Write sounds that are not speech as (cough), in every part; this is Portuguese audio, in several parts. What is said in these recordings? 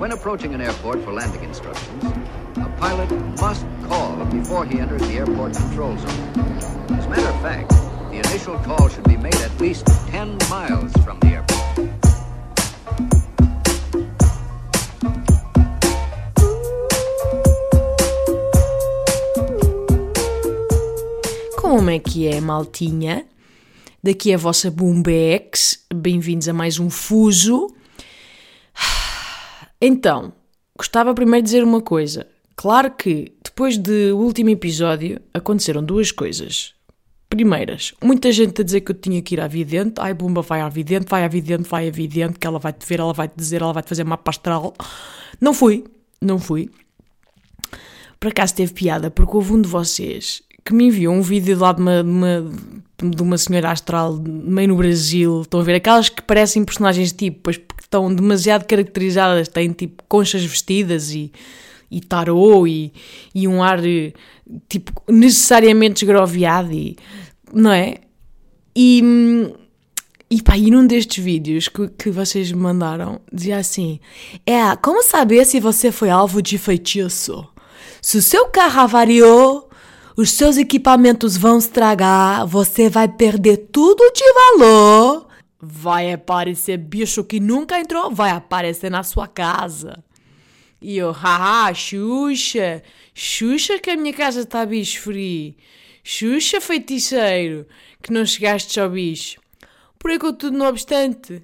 When approaching an airport for landing instructions, a pilot must call before he enters the airport control zone. As a matter of fact, the initial call should be made at least 10 miles from the airport. Como é que é, maltinha? Daqui é a vossa Boombex. Bem-vindos a mais um Fuso. Então, gostava primeiro de dizer uma coisa. Claro que depois do último episódio aconteceram duas coisas. Primeiras, muita gente a dizer que eu tinha que ir à vidente. Ai, Bumba, vai à vidente, vai à vidente, vai à vidente, que ela vai-te ver, ela vai-te dizer, ela vai-te fazer mapa astral. Não fui, não fui. Por acaso teve piada, porque houve um de vocês que me enviou um vídeo lá de uma, de uma, de uma senhora astral meio no Brasil. Estão a ver? Aquelas que parecem personagens tipo, pois porque estão demasiado caracterizadas, têm tipo conchas vestidas e, e tarô e, e um ar tipo necessariamente esgroviado e não é? E, e pá, e num destes vídeos que, que vocês me mandaram, dizia assim: É, como saber se você foi alvo de feitiço? Se o seu carro avariou, os seus equipamentos vão estragar, você vai perder tudo de valor. Vai aparecer bicho que nunca entrou, vai aparecer na sua casa. E eu, haha, Xuxa, Xuxa que a minha casa está bicho free. Xuxa feiticeiro, que não chegaste ao bicho. Por aí com tudo no obstante.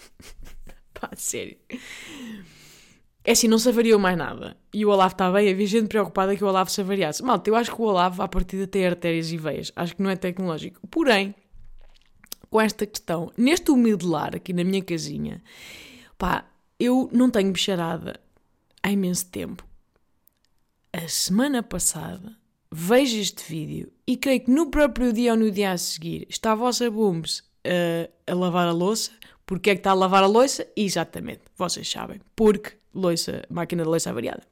(laughs) Pá, sério. É assim, não se avariou mais nada. E o Olavo está bem, havia gente preocupada que o Olavo se avariasse. Malta, eu acho que o Olavo, à partida, tem artérias e veias. Acho que não é tecnológico. Porém, com esta questão, neste humilde lar aqui na minha casinha, pá, eu não tenho bicharada há imenso tempo. A semana passada, vejo este vídeo e creio que no próprio dia ou no dia a seguir está a vossa Booms uh, a lavar a louça. Porquê é que está a lavar a louça? Exatamente, vocês sabem. Porque louça, máquina de louça avariada.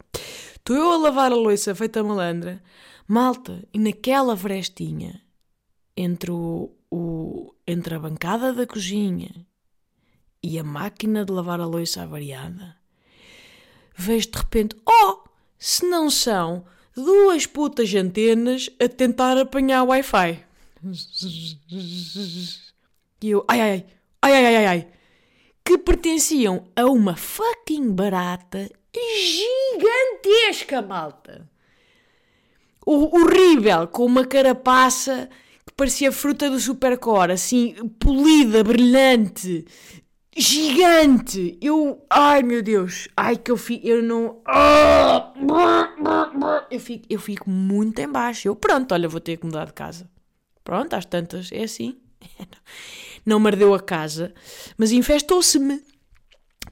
Estou eu a lavar a louça feita malandra, malta, e naquela frestinha, entre, o, o, entre a bancada da cozinha e a máquina de lavar a louça avariada, vejo de repente, oh, se não são duas putas antenas a tentar apanhar o Wi-Fi. E eu, ai, ai, ai, ai, ai, ai, ai, que pertenciam a uma fucking barata gigantesca, malta. O, horrível, com uma carapaça que parecia fruta do supercore, assim, polida, brilhante, gigante. Eu, ai meu Deus, ai que eu fico, eu não, eu fico, eu fico muito em baixo. Eu, pronto, olha, vou ter que mudar de casa. Pronto, às tantas, é assim. (laughs) Não me ardeu a casa, mas infestou-se-me.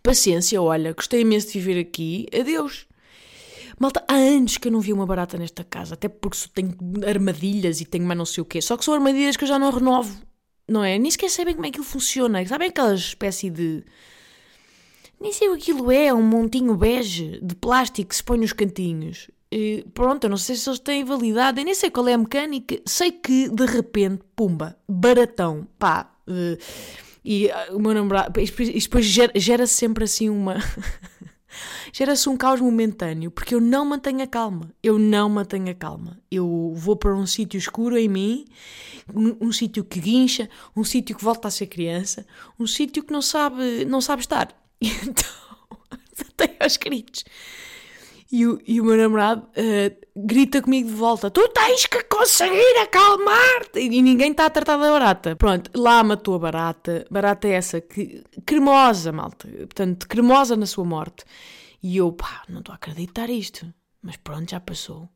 Paciência, olha, gostei imenso de viver aqui. Adeus. Malta, há anos que eu não vi uma barata nesta casa, até porque tenho armadilhas e tenho mais não sei o quê. Só que são armadilhas que eu já não renovo, não é? Nem sequer sabem como é que aquilo funciona. Sabem aquela espécie de. Nem sei o que aquilo é, um montinho bege de plástico que se põe nos cantinhos. E pronto, eu não sei se eles têm validade, eu nem sei qual é a mecânica. Sei que de repente, pumba, baratão, pá. Uh, e uh, o meu namorado. E depois gera, gera sempre assim uma. (laughs) Gera-se um caos momentâneo, porque eu não mantenho a calma. Eu não mantenho a calma. Eu vou para um sítio escuro em mim, um, um sítio que guincha, um sítio que volta a ser criança, um sítio que não sabe, não sabe estar. E (laughs) então, (laughs) tenho aos gritos. E o, e o meu namorado uh, grita comigo de volta: Tu tens que conseguir acalmar-te! E ninguém está a tratar da barata. Pronto, lá matou a barata. Barata é essa que. cremosa, malta. Portanto, cremosa na sua morte. E eu, pá, não estou a acreditar isto. Mas pronto, já passou.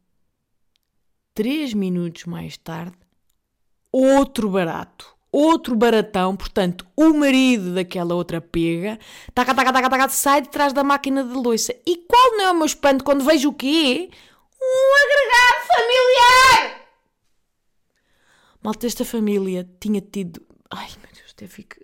Três minutos mais tarde, outro barato outro baratão, portanto, o marido daquela outra pega, taca, taca, taca, taca, sai de trás da máquina de louça. E qual não é o meu espanto quando vejo o quê? Um agregado familiar! Malta, esta família tinha tido... Ai, meu Deus, até fico...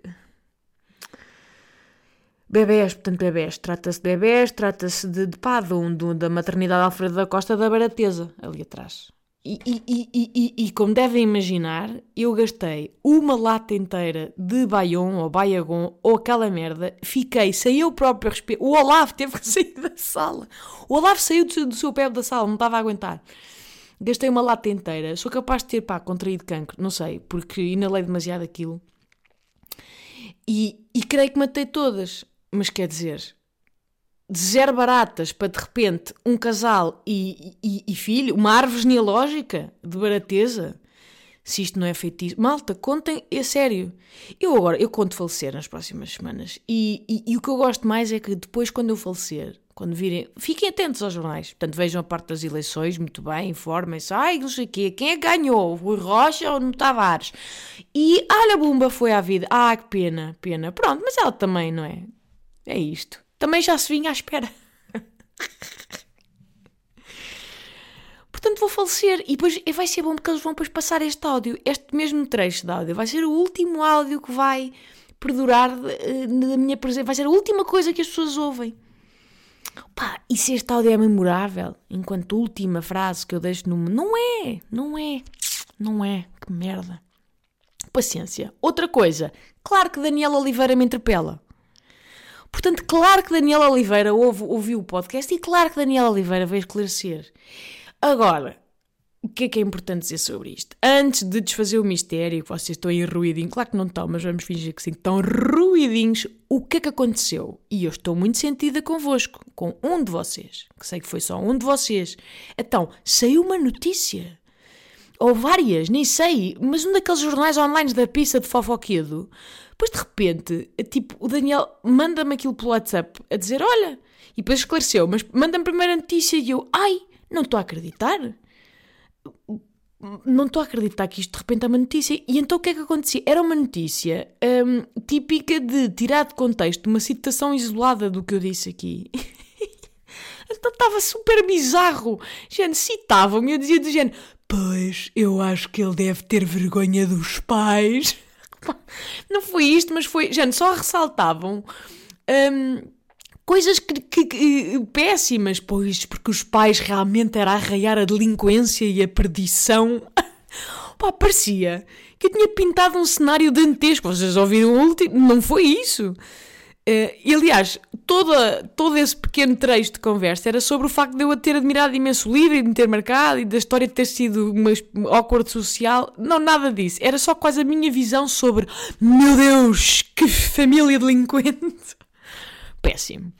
Bebés, portanto, bebés. Trata-se de bebés, trata-se de, de pá, de, de, da maternidade Alfredo da Costa da Barateza, ali atrás. E, e, e, e, como devem imaginar, eu gastei uma lata inteira de Bayon ou Bayagon ou aquela merda. Fiquei sem eu próprio respirar. O Olavo teve que (laughs) sair da sala. O Olavo saiu do, do seu pé da sala, não estava a aguentar. Gastei uma lata inteira. Sou capaz de ter, pá, contraído cancro. Não sei, porque inalei demasiado aquilo. E, e creio que matei todas. Mas quer dizer, de zero baratas para de repente um casal e, e, e, filho, uma árvore genealógica de barateza. Se isto não é feitiço. Malta, contem, é sério. Eu agora, eu conto falecer nas próximas semanas. E, e, e, o que eu gosto mais é que depois, quando eu falecer, quando virem, fiquem atentos aos jornais. Portanto, vejam a parte das eleições, muito bem, informem-se. Ai, não sei o quê, quem é que ganhou? O Rocha ou o Tavares? E, olha, Bumba foi à vida. Ah, que pena, pena. Pronto, mas ela também, não é? É isto também já se vinha à espera. Portanto, vou falecer. E depois vai ser bom porque eles vão depois passar este áudio, este mesmo trecho de áudio. Vai ser o último áudio que vai perdurar eh, da minha presença. Vai ser a última coisa que as pessoas ouvem. Pá, e se este áudio é memorável, enquanto última frase que eu deixo no. Não é, não é, não é. Que merda. Paciência. Outra coisa. Claro que Daniela Oliveira me interpela. Portanto, claro que Daniela Oliveira ouve, ouviu o podcast e claro que Daniela Oliveira veio esclarecer. Agora, o que é que é importante dizer sobre isto? Antes de desfazer o mistério, que vocês estão aí ruidinhos, claro que não estão, mas vamos fingir que sim, estão ruidinhos, o que é que aconteceu? E eu estou muito sentida convosco, com um de vocês, que sei que foi só um de vocês. Então, saiu uma notícia, ou várias, nem sei, mas um daqueles jornais online da pista de fofoquedo, depois de repente, tipo, o Daniel manda-me aquilo pelo WhatsApp a dizer: Olha, e depois esclareceu, mas manda-me primeiro a notícia e eu: Ai, não estou a acreditar. Não estou a acreditar que isto de repente é uma notícia. E então o que é que acontecia? Era uma notícia hum, típica de tirar de contexto uma citação isolada do que eu disse aqui. (laughs) então estava super bizarro. Gente, citavam-me eu dizia do género: Pois, eu acho que ele deve ter vergonha dos pais. (laughs) Não foi isto, mas foi. Gente, só ressaltavam. Um, coisas que, que, que, péssimas, pois, porque os pais realmente era arraiar a delinquência e a perdição. (laughs) Pá, parecia que eu tinha pintado um cenário dantesco. Vocês ouviram o último? Não foi isso. Uh, e aliás, toda, todo esse pequeno trecho de conversa era sobre o facto de eu ter admirado imenso o livro e de me ter marcado e da história ter sido uma awkward social. Não, nada disso. Era só quase a minha visão sobre meu Deus, que família delinquente. Péssimo.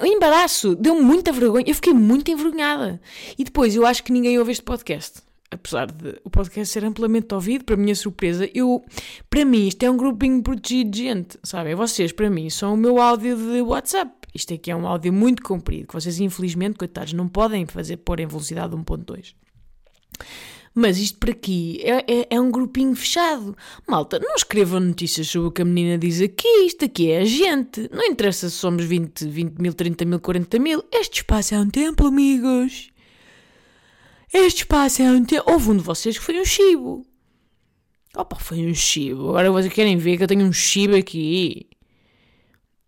O embaraço deu-me muita vergonha. Eu fiquei muito envergonhada. E depois eu acho que ninguém ouve este podcast apesar de o podcast ser amplamente ouvido, para minha surpresa, eu, para mim, isto é um grupinho protegido de gente, sabem? Vocês, para mim, são o meu áudio de WhatsApp. Isto aqui é um áudio muito comprido, que vocês, infelizmente, coitados, não podem fazer pôr em velocidade 1.2. Mas isto para aqui é, é, é, um grupinho fechado. Malta, não escrevam notícias sobre o que a menina diz aqui. Isto aqui é a gente. Não interessa se somos 20, 20 mil, 30 mil, 40 mil. Este espaço é um templo, amigos. Este tempo. Houve um de vocês que foi um chibo. Opa, foi um chibo. Agora vocês querem ver que eu tenho um chibo aqui.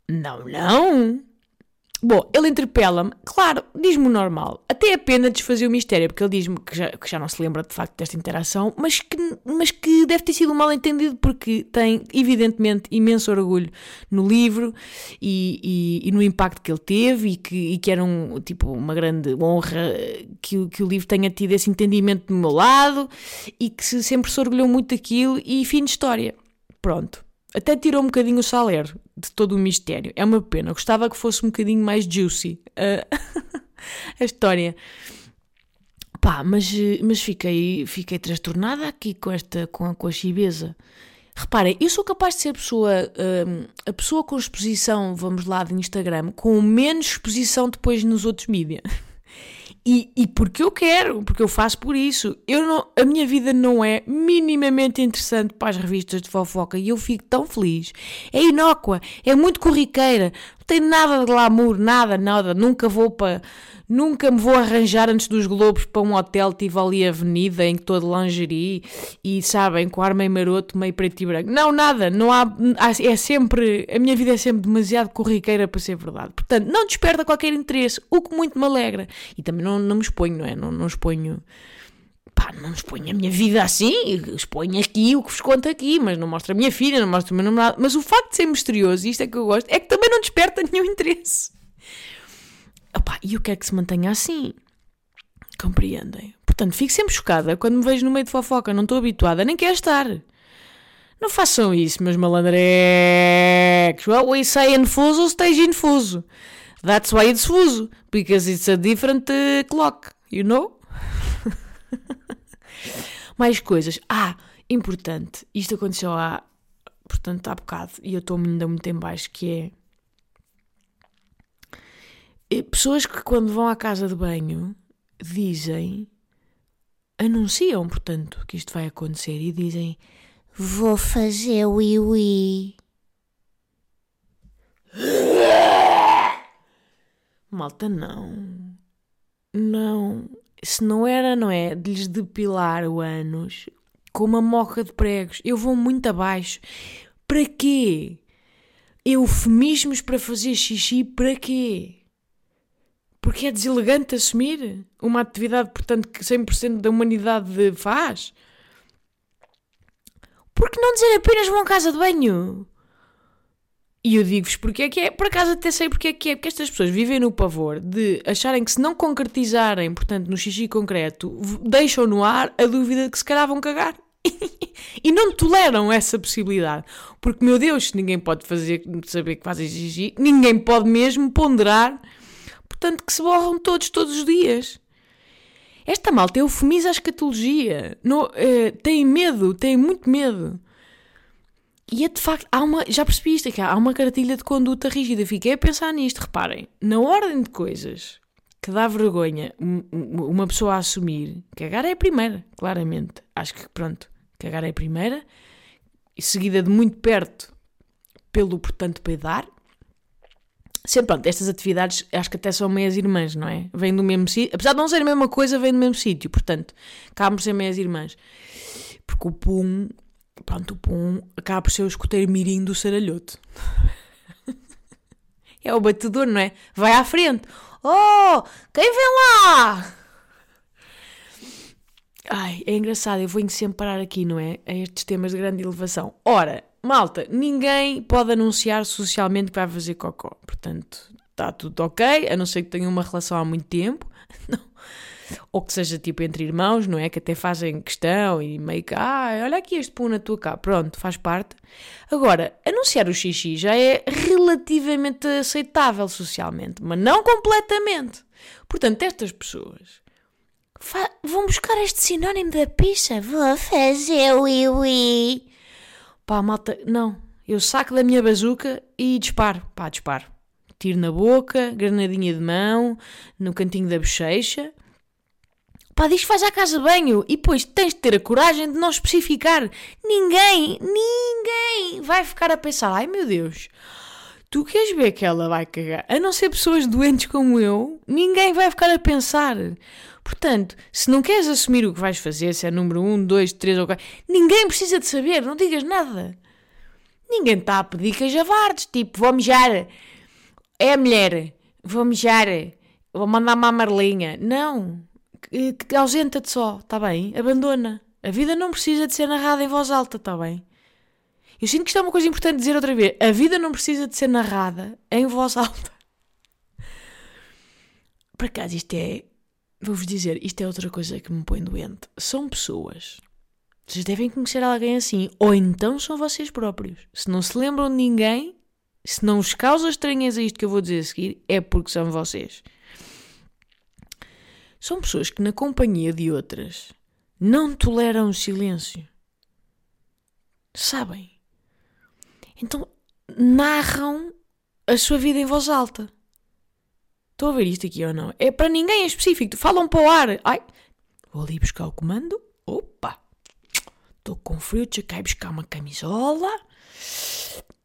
Não, não. Bom, ele interpela-me, claro, diz-me o normal. Até a pena desfazer o mistério, porque ele diz-me que já, que já não se lembra de facto desta interação, mas que, mas que deve ter sido um mal entendido, porque tem, evidentemente, imenso orgulho no livro e, e, e no impacto que ele teve, e que, e que era um, tipo, uma grande honra que, que o livro tenha tido esse entendimento do meu lado, e que sempre se orgulhou muito daquilo, e fim de história. Pronto. Até tirou um bocadinho o saler de todo o mistério. É uma pena. Gostava que fosse um bocadinho mais juicy uh, (laughs) a história. Pá, mas, mas fiquei, fiquei transtornada aqui com esta, com a, com a. Reparem, eu sou capaz de ser a pessoa, uh, a pessoa com exposição, vamos lá, de Instagram, com menos exposição depois nos outros mídias. (laughs) E, e porque eu quero, porque eu faço por isso. Eu não, a minha vida não é minimamente interessante para as revistas de fofoca e eu fico tão feliz. É inócua, é muito corriqueira, tem nada de glamour, nada, nada. Nunca vou para. Nunca me vou arranjar antes dos Globos para um hotel, tive ali avenida em que de lingerie e sabem, com ar meio maroto, meio preto e branco. Não, nada, não há. É sempre. A minha vida é sempre demasiado corriqueira para ser verdade. Portanto, não desperta qualquer interesse, o que muito me alegra. E também não, não me exponho, não é? Não, não exponho Pá, não exponho a minha vida assim, exponho aqui o que vos conto aqui, mas não mostro a minha filha, não mostro o meu namorado. Mas o facto de ser misterioso, e isto é que eu gosto, é que também não desperta (laughs) nenhum interesse. Opa, e eu quero que se mantenha assim. Compreendem? Portanto, fico sempre chocada quando me vejo no meio de fofoca, não estou habituada, nem quero estar. Não façam isso, meus malandrecos. What we say in fuso stays in fuso. That's why it's fuso, because it's a different uh, clock, you know? (laughs) Mais coisas. Ah, importante. Isto aconteceu há, portanto, há bocado e eu estou ainda muito em baixo, que é pessoas que quando vão à casa de banho dizem, anunciam, portanto, que isto vai acontecer e dizem Vou fazer o iwi. (laughs) Malta, não. Não. Se não era, não é? De lhes depilar o ânus com uma moca de pregos. Eu vou muito abaixo. Para quê? Eufemismos para fazer xixi, para quê? Porque é deselegante assumir uma atividade, portanto, que 100% da humanidade faz. Por que não dizer apenas vão à casa de banho? E eu digo-vos porque é que é, por acaso até sei porque é que é, porque estas pessoas vivem no pavor de acharem que se não concretizarem, portanto, no xixi concreto, deixam no ar a dúvida de que se calhar vão cagar. (laughs) e não toleram essa possibilidade. Porque, meu Deus, ninguém pode fazer, saber que fazem xixi, ninguém pode mesmo ponderar, portanto, que se borram todos, todos os dias. Esta malta eufemiza a escatologia. No, uh, tem medo, tem muito medo. E é de facto, há uma, já percebi isto aqui, há uma cartilha de conduta rígida. Fiquei a pensar nisto. Reparem, na ordem de coisas que dá vergonha uma pessoa a assumir, cagar é a primeira, claramente. Acho que pronto, cagar é a primeira, e seguida de muito perto pelo, portanto, peidar. Sempre, pronto, estas atividades acho que até são meias irmãs, não é? Vêm do mesmo sítio. Apesar de não ser a mesma coisa, vêm do mesmo sítio. Portanto, acabam por ser meias irmãs. Porque o pum Pronto, o Pum acaba por ser o escoteiro mirim do saralhoto. (laughs) é o batedor, não é? Vai à frente. Oh, quem vem lá? Ai, é engraçado, eu vou sempre parar aqui, não é? A estes temas de grande elevação. Ora, malta, ninguém pode anunciar socialmente que vai fazer cocó. Portanto, está tudo ok, a não ser que tenha uma relação há muito tempo. (laughs) Não ou que seja tipo entre irmãos, não é? Que até fazem questão e meio que, ah, olha aqui este pum na tua cá, pronto, faz parte. Agora, anunciar o xixi já é relativamente aceitável socialmente, mas não completamente. Portanto, estas pessoas Fa vão buscar este sinónimo da pizza, vou fazer o iwi. Pá, malta, não. Eu saco da minha bazuca e disparo. Pá, disparo. Tiro na boca, granadinha de mão, no cantinho da bochecha Pá, diz que vais à casa de banho e depois tens de ter a coragem de não especificar. Ninguém, ninguém vai ficar a pensar, ai meu Deus, tu queres ver que ela vai cagar? A não ser pessoas doentes como eu, ninguém vai ficar a pensar. Portanto, se não queres assumir o que vais fazer, se é número 1, 2, 3 ou 4, ninguém precisa de saber, não digas nada. Ninguém está a pedir que javardes, tipo, vou mijar. É a mulher, vou mijar, vou mandar uma marlinha. Não, ausenta-te só, está bem? Abandona. A vida não precisa de ser narrada em voz alta, está bem? Eu sinto que isto é uma coisa importante dizer outra vez. A vida não precisa de ser narrada em voz (laughs) alta. Por acaso, isto é. Vou-vos dizer, isto é outra coisa que me põe doente. São pessoas. Vocês devem conhecer alguém assim. Ou então são vocês próprios. Se não se lembram de ninguém, se não vos causa estranheza isto que eu vou dizer a seguir, é porque são vocês. São pessoas que, na companhia de outras, não toleram o silêncio. Sabem? Então narram a sua vida em voz alta. Estou a ver isto aqui ou não? É para ninguém em específico. Falam para o ar. Ai, vou ali buscar o comando. Opa! Estou com frio, cá buscar uma camisola.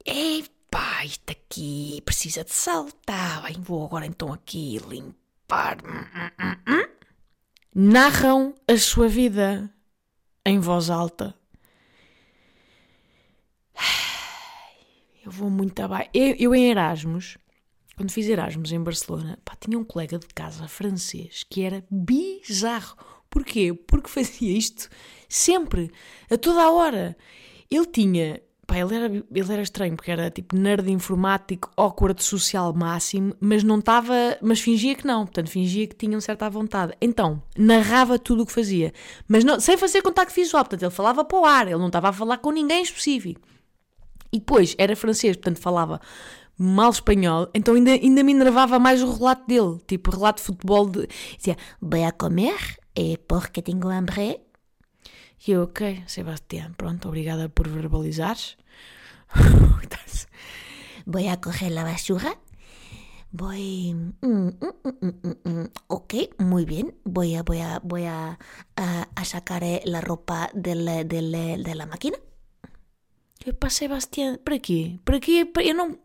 Epá, isto aqui precisa de saltar. Vou agora então aqui limpar. Hum, hum, hum, hum narram a sua vida em voz alta. Eu vou muito abaixo. Eu, eu, em Erasmus, quando fiz Erasmus em Barcelona, pá, tinha um colega de casa francês que era bizarro. Porquê? Porque fazia isto sempre, a toda a hora. Ele tinha. Pá, ele era, ele era estranho, porque era tipo nerd informático, awkward social máximo, mas não estava. Mas fingia que não, portanto, fingia que tinha uma certa vontade. Então, narrava tudo o que fazia, mas não, sem fazer contacto visual, portanto, ele falava para o ar, ele não estava a falar com ninguém específico. E depois era francês, portanto, falava mal espanhol, então ainda, ainda me enervava mais o relato dele, tipo relato de futebol de. Dizia, voy a comer é porque tenho hambre. E eu, ok, Sebastián, pronto, obrigada por verbalizares. Voy a coger la basura. Voy. mm, mm, mm, mm. Ok, muy bien. Voy a, voy a, voy a, a, a sacar eh, la ropa del, del, de la máquina. Eu, pá, Sebastián, para quê? Para quê? Para, eu não...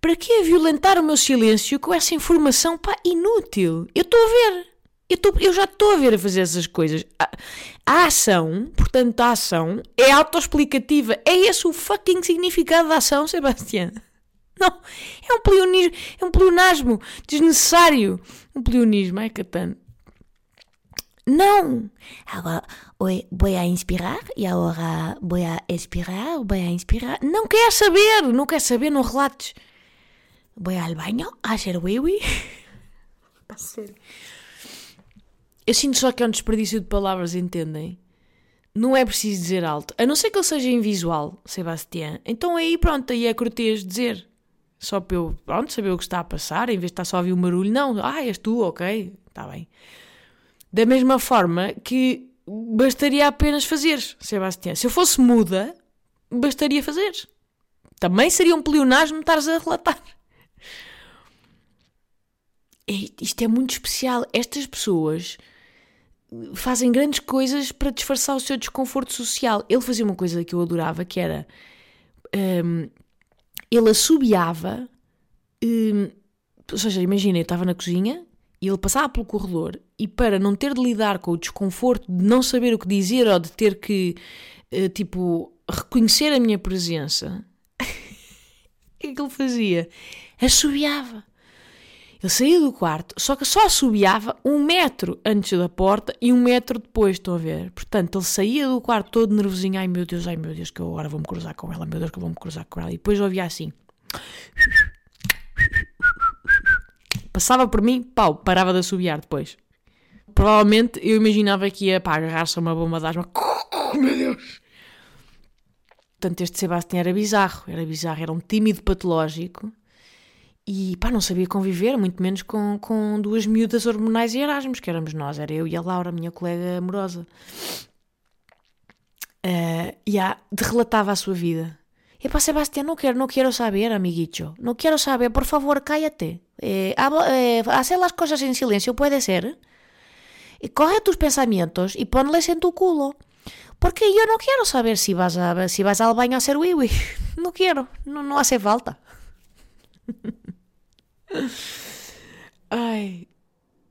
para quê violentar o meu silêncio com essa informação, pá, inútil? Eu estou a ver. Eu, tô, eu já estou a ver a fazer essas coisas. A, a ação, portanto, a ação é autoexplicativa. É esse o fucking significado da ação, Sebastián. Não, é um pleonismo, é um pleonasmo desnecessário. Um pleonismo, é Catano. Não! Agora, oi, voy a inspirar e agora voy a expirar, voy a inspirar. Não quer saber, não quer saber, não relates. Voy al baño a hacer wiwi. A sério. Eu sinto só que é um desperdício de palavras, entendem? Não é preciso dizer alto. A não ser que ele seja invisual, Sebastián. Então aí, pronto, aí é cortês dizer. Só para eu, pronto, saber o que está a passar, em vez de estar só a ouvir um barulho. Não, ah, és tu, ok, está bem. Da mesma forma que bastaria apenas fazer, Sebastián. Se eu fosse muda, bastaria fazer. Também seria um pleonasmo estares a relatar. É- Isto é muito especial. Estas pessoas fazem grandes coisas para disfarçar o seu desconforto social. Ele fazia uma coisa que eu adorava, que era hum, ele assobiava, hum, ou seja, imagina, eu estava na cozinha e ele passava pelo corredor e para não ter de lidar com o desconforto de não saber o que dizer ou de ter que, eh, tipo, reconhecer a minha presença, (laughs) o que é que ele fazia? Assobiava. Ele saía do quarto, só que só assobiava um metro antes da porta e um metro depois, estão a ver? Portanto, ele saía do quarto todo nervosinho, ai meu Deus, ai meu Deus, que eu agora vou-me cruzar com ela, meu Deus, que eu vou-me cruzar com ela. E depois ouvia assim. Passava por mim, pau, parava de assobiar depois. Provavelmente eu imaginava que ia para agarrar-se a uma bomba de asma. (laughs) Meu Deus! Portanto, este Sebastião era bizarro, era bizarro, era um tímido patológico e pá, não sabia conviver, muito menos com, com duas miúdas hormonais e Erasmus, que éramos nós, era eu e a Laura, minha colega amorosa. Uh, e yeah, relatava a sua vida. E pá, Sebastián, não quero, não quero saber, amiguicho. Não quero saber, por favor, cállate. Eh, hab- eh, hacer las cosas en silencio puede ser. Y coge tus pensamientos y ponles en tu culo. Porque yo no quiero saber si vas, a, si vas al baño a hacer wiwi. (laughs) No quiero, no, no hace falta. (laughs) Ai.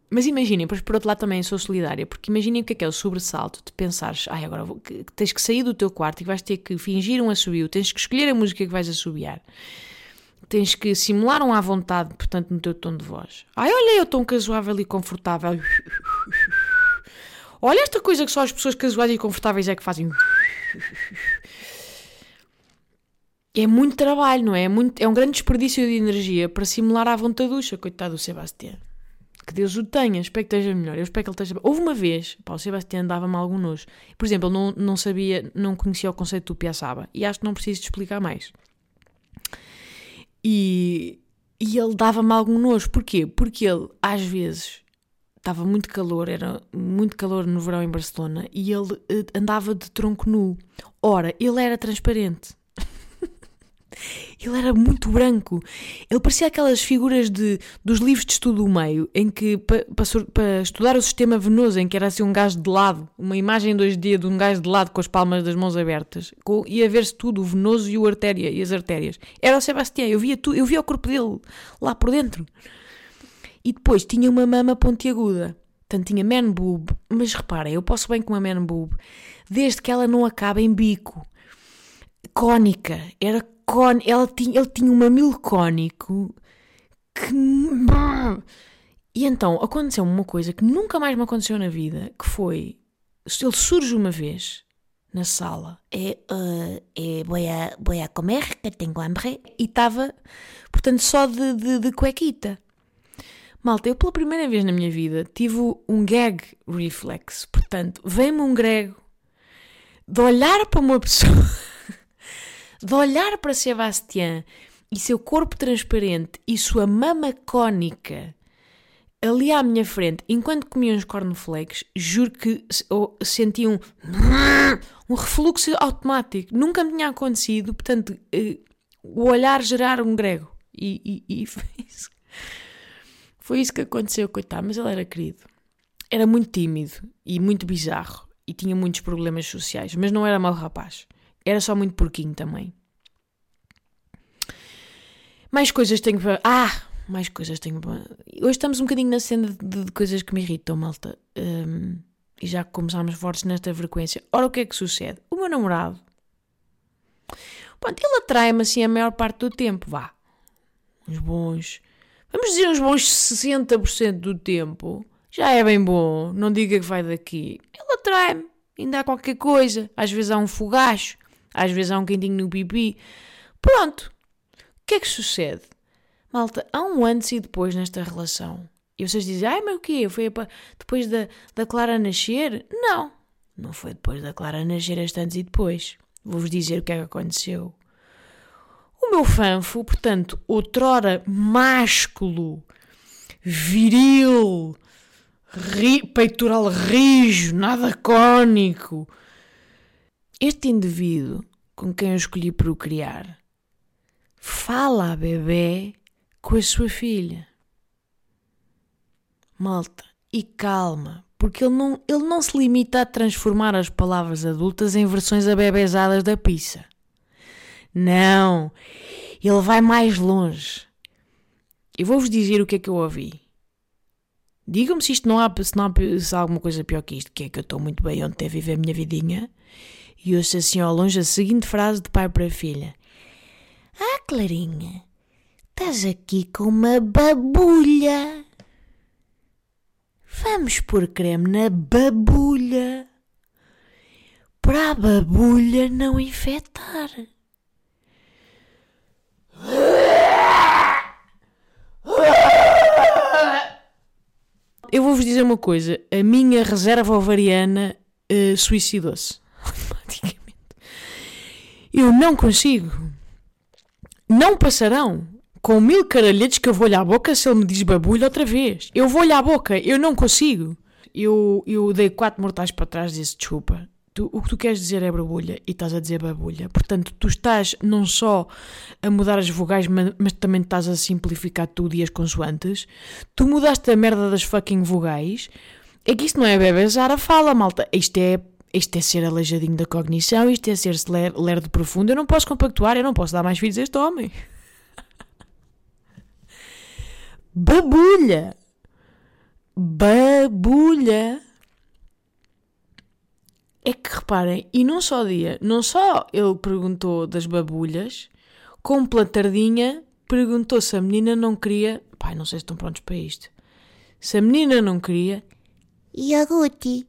Mas imaginem, pois por outro lado também sou solidária, porque imaginem o que é que é o sobressalto de pensares, ai agora vou, que, tens que sair do teu quarto e vais ter que fingir um assobio, tens que escolher a música que vais assobiar, tens que simular um à vontade, portanto, no teu tom de voz. Ai, olha eu tão casuável e confortável. (laughs) Olha esta coisa que só as pessoas casuais e confortáveis é que fazem. É muito trabalho, não é? É, muito, é um grande desperdício de energia para simular à vontaducha, coitado do Sebastião. Que Deus o tenha, espero que esteja melhor. Eu espero que ele esteja. Houve uma vez, pá, o Sebastião dava-me algum nojo. Por exemplo, ele não, não sabia, não conhecia o conceito do piaçaba. E acho que não preciso de explicar mais. E, e ele dava-me algum nojo. Porquê? Porque ele, às vezes, estava muito calor, era muito calor no verão em Barcelona, e ele eh, andava de tronco nu. Ora, ele era transparente. Ele era muito branco. Ele parecia aquelas figuras de, dos livros de estudo do meio, em que, para pa, estudar o sistema venoso, em que era assim um gajo de lado, uma imagem 2D de um gajo de lado com as palmas das mãos abertas, com, ia ver-se tudo, o venoso e, o artéria, e as artérias. Era o Sebastião, eu via, tu, eu via o corpo dele lá por dentro. E depois tinha uma mama pontiaguda. Portanto, tinha man boob. Mas reparem, eu posso bem com uma man boob, desde que ela não acaba em bico. Cónica. Era Ela tinha, ele tinha um mamilo cónico que... E então aconteceu uma coisa que nunca mais me aconteceu na vida, que foi, ele surge uma vez na sala Eh, eh, eh, voy, a, a comer, que tengo hambre. e estava, portanto, só de, de, de cuequita. Malta, eu pela primeira vez na minha vida tive um gag reflex. Portanto, veio-me um grego de olhar para uma pessoa, (laughs) de olhar para Sebastião e seu corpo transparente e sua mama cónica ali à minha frente, enquanto comia uns cornflakes, juro que senti um, um refluxo automático. Nunca me tinha acontecido, portanto, eh, o olhar gerar um grego. E, e- e (laughs) foi, isso, foi isso que aconteceu, coitado. Mas ele era querido. Era muito tímido e muito bizarro. E tinha muitos problemas sociais. Mas não era mau rapaz. Era só muito porquinho também. Mais coisas tenho para. Ah! Mais coisas tenho para. Hoje estamos um bocadinho na cena de, de coisas que me irritam, malta. Hum, e já começámos fortes nesta frequência. Ora, o que é que sucede? O meu namorado. Pronto, ele atrai-me assim a maior parte do tempo, vá. Uns bons. Vamos dizer uns bons 60% do tempo. Já é bem bom. Não diga que vai daqui. Ele atrai-me. Ainda há qualquer coisa. Às vezes há um fogacho. Às vezes há um quentinho no pipi. Pronto. O que é que sucede? Malta, há um antes e depois nesta relação. E vocês dizem, ai, mas o quê? Foi depois da, da Clara nascer? Não. Não foi depois da Clara nascer, este antes e depois. Vou-vos dizer o que é que aconteceu. O meu fanfo, portanto, outrora másculo, viril, ri- peitoral rijo, nada cônico. Este indivíduo com quem eu escolhi procriar fala a bebê com a sua filha. Malta, e calma, porque ele não, ele não se limita a transformar as palavras adultas em versões abebezadas da pizza. Não, ele vai mais longe. Eu vou-vos dizer o que é que eu ouvi. Digam-me se isto não há, se não há, se alguma coisa pior que isto, que é que eu estou muito bem onde devo viver a minha vidinha. E ouço assim ao longe a seguinte frase de pai para filha. Ah, Clarinha, estás aqui com uma babulha. Vamos pôr creme na babulha. Para a babulha não infectar. Eu vou-vos dizer uma coisa. A minha reserva ovariana eh, suicidou-se. Eu não consigo. Não passarão com mil caralhetes que eu vou-lhe à boca se ele me diz babulho outra vez. Eu vou-lhe à boca, eu não consigo. Eu, eu dei quatro mortais para trás e disse desculpa. Tu, o que tu queres dizer é babulha e estás a dizer babulha. Portanto, tu estás não só a mudar as vogais, mas, mas também estás a simplificar tudo e as consoantes. Tu mudaste a merda das fucking vogais. É que isto não é bebezar a fala, malta. Isto é, isto é ser aleijadinho da cognição, isto é ser ler, lerdo profundo. Eu não posso compactuar, eu não posso dar mais filhos a este homem. (laughs) Babulha! Babulha! É que reparem, e num só dia, não só ele perguntou das babulhas, como pela tardinha perguntou se a menina não queria. Pai, não sei se estão prontos para isto. Se a menina não queria, Iogurte.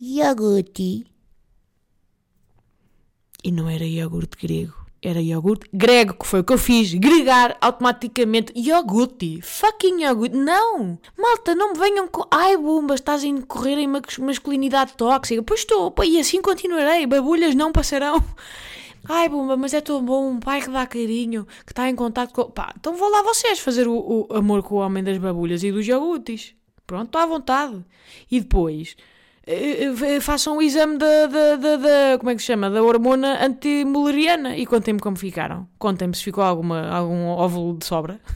Iogurte. e não era iogurte grego, era iogurte grego, que foi o que eu fiz. Gregar automaticamente iogurte. Fucking iogurte. Não! Malta, não me venham com. Ai, bomba, estás a incorrer em mas- masculinidade tóxica. Pois estou, e assim continuarei. Babulhas não passarão. (laughs) Ai, bomba, mas é tão bom. Um pai que dá carinho, que está em contato com. Pá, então vão lá vocês fazer o, o amor com o homem das babulhas e dos iogurtes. Pronto, estou à vontade. E depois. Eh, eh, façam o exame da, da, da, da- como é que se chama? Da hormona antimuleriana e contem-me como ficaram. Contem-me se ficou alguma, algum óvulo de sobra. (laughs)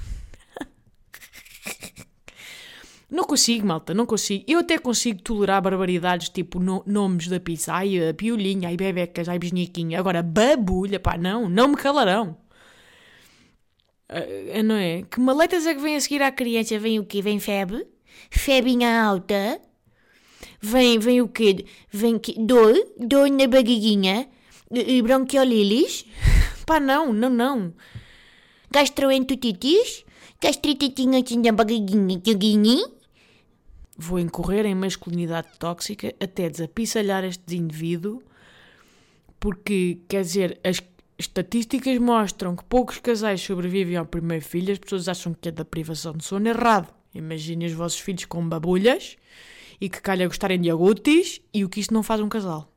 Não consigo, malta, não consigo. Eu até consigo tolerar barbaridades tipo no- nomes da pizza. Ai, piolinha, ai, bebecas, ai, bisniquinha. Agora, babulha, pá, não, não me calarão. Ah, não é? Que maletas é que vem a seguir à criança? Vem o quê? Vem febre? Febinha alta. Vem, vem o quê? Vem que... Dor. Dor na barriguinha. E- Bronquiolilis. (laughs) Pá, não, não, não. gastroenteritis, gastrititinha tinha bagaguinha, tinha Vou incorrer em masculinidade tóxica até desapissalhar este indivíduo, porque, quer dizer, as estatísticas mostram que poucos casais sobrevivem ao primeiro filho, as pessoas acham que é da privação de sono errado. Imaginem os vossos filhos com babulhas e que calha gostarem de iogurtes e o que isto não faz um casal.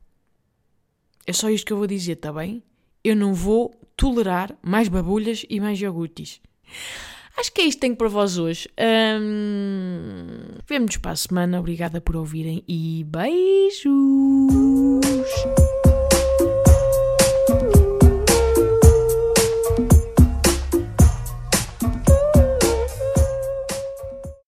É só isto que eu vou dizer, tá bem? Eu não vou tolerar mais babulhas e mais iogurtes. Acho que é isto que tenho para vós hoje. Hum... Vemo-nos para a semana. Obrigada por ouvirem e beijos!